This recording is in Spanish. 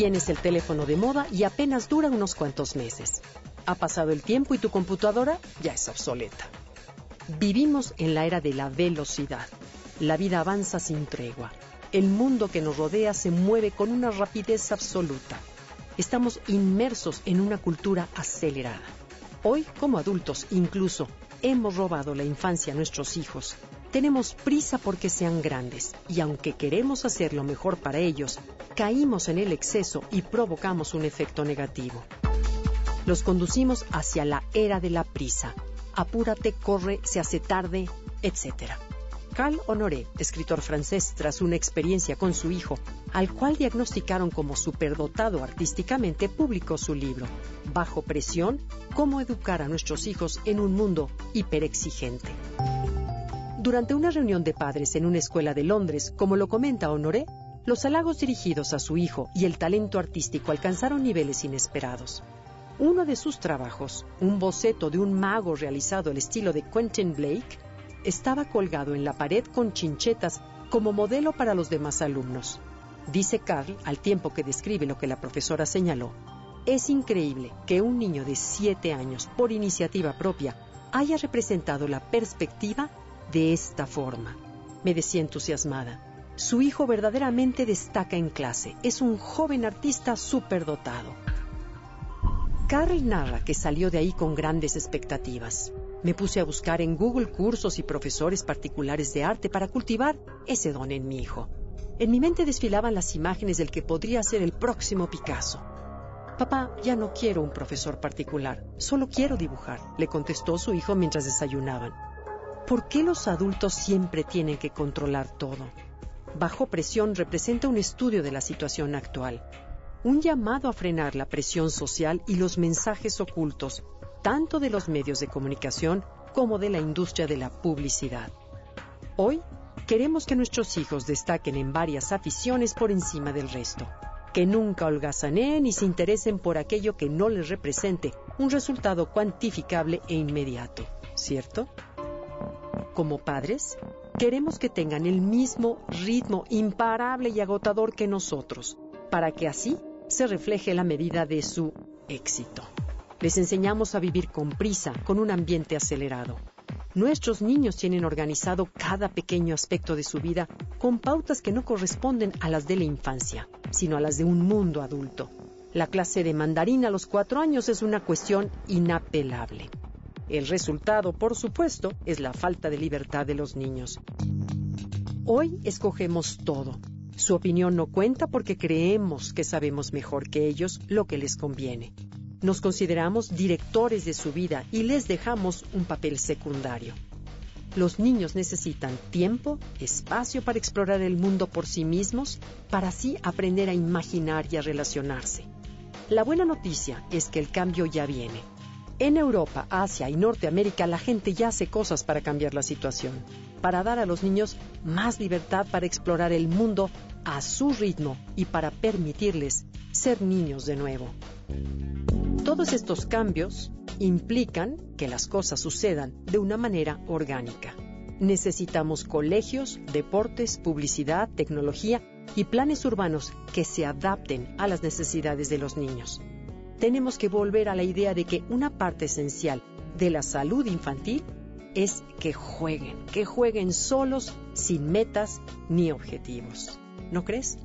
Tienes el teléfono de moda y apenas dura unos cuantos meses. Ha pasado el tiempo y tu computadora ya es obsoleta. Vivimos en la era de la velocidad. La vida avanza sin tregua. El mundo que nos rodea se mueve con una rapidez absoluta. Estamos inmersos en una cultura acelerada. Hoy, como adultos, incluso, hemos robado la infancia a nuestros hijos. Tenemos prisa porque sean grandes y aunque queremos hacer lo mejor para ellos, caímos en el exceso y provocamos un efecto negativo. Los conducimos hacia la era de la prisa. Apúrate, corre, se hace tarde, etc. Carl Honoré, escritor francés, tras una experiencia con su hijo, al cual diagnosticaron como superdotado artísticamente, publicó su libro, Bajo presión, cómo educar a nuestros hijos en un mundo hiperexigente. Durante una reunión de padres en una escuela de Londres, como lo comenta Honoré, los halagos dirigidos a su hijo y el talento artístico alcanzaron niveles inesperados. Uno de sus trabajos, un boceto de un mago realizado al estilo de Quentin Blake, estaba colgado en la pared con chinchetas como modelo para los demás alumnos. Dice Carl, al tiempo que describe lo que la profesora señaló, es increíble que un niño de 7 años, por iniciativa propia, haya representado la perspectiva de esta forma. Me decía entusiasmada. Su hijo verdaderamente destaca en clase. Es un joven artista superdotado. Carl narra que salió de ahí con grandes expectativas. Me puse a buscar en Google cursos y profesores particulares de arte para cultivar ese don en mi hijo. En mi mente desfilaban las imágenes del que podría ser el próximo Picasso. Papá, ya no quiero un profesor particular, solo quiero dibujar, le contestó su hijo mientras desayunaban. ¿Por qué los adultos siempre tienen que controlar todo? Bajo presión representa un estudio de la situación actual un llamado a frenar la presión social y los mensajes ocultos, tanto de los medios de comunicación como de la industria de la publicidad. Hoy queremos que nuestros hijos destaquen en varias aficiones por encima del resto, que nunca holgazaneen y se interesen por aquello que no les represente un resultado cuantificable e inmediato, ¿cierto? Como padres, queremos que tengan el mismo ritmo imparable y agotador que nosotros, para que así se refleje la medida de su éxito. Les enseñamos a vivir con prisa, con un ambiente acelerado. Nuestros niños tienen organizado cada pequeño aspecto de su vida con pautas que no corresponden a las de la infancia, sino a las de un mundo adulto. La clase de mandarín a los cuatro años es una cuestión inapelable. El resultado, por supuesto, es la falta de libertad de los niños. Hoy escogemos todo, su opinión no cuenta porque creemos que sabemos mejor que ellos lo que les conviene. Nos consideramos directores de su vida y les dejamos un papel secundario. Los niños necesitan tiempo, espacio para explorar el mundo por sí mismos, para así aprender a imaginar y a relacionarse. La buena noticia es que el cambio ya viene. En Europa, Asia y Norteamérica la gente ya hace cosas para cambiar la situación, para dar a los niños más libertad para explorar el mundo a su ritmo y para permitirles ser niños de nuevo. Todos estos cambios implican que las cosas sucedan de una manera orgánica. Necesitamos colegios, deportes, publicidad, tecnología y planes urbanos que se adapten a las necesidades de los niños. Tenemos que volver a la idea de que una parte esencial de la salud infantil es que jueguen, que jueguen solos, sin metas ni objetivos. ¿No crees?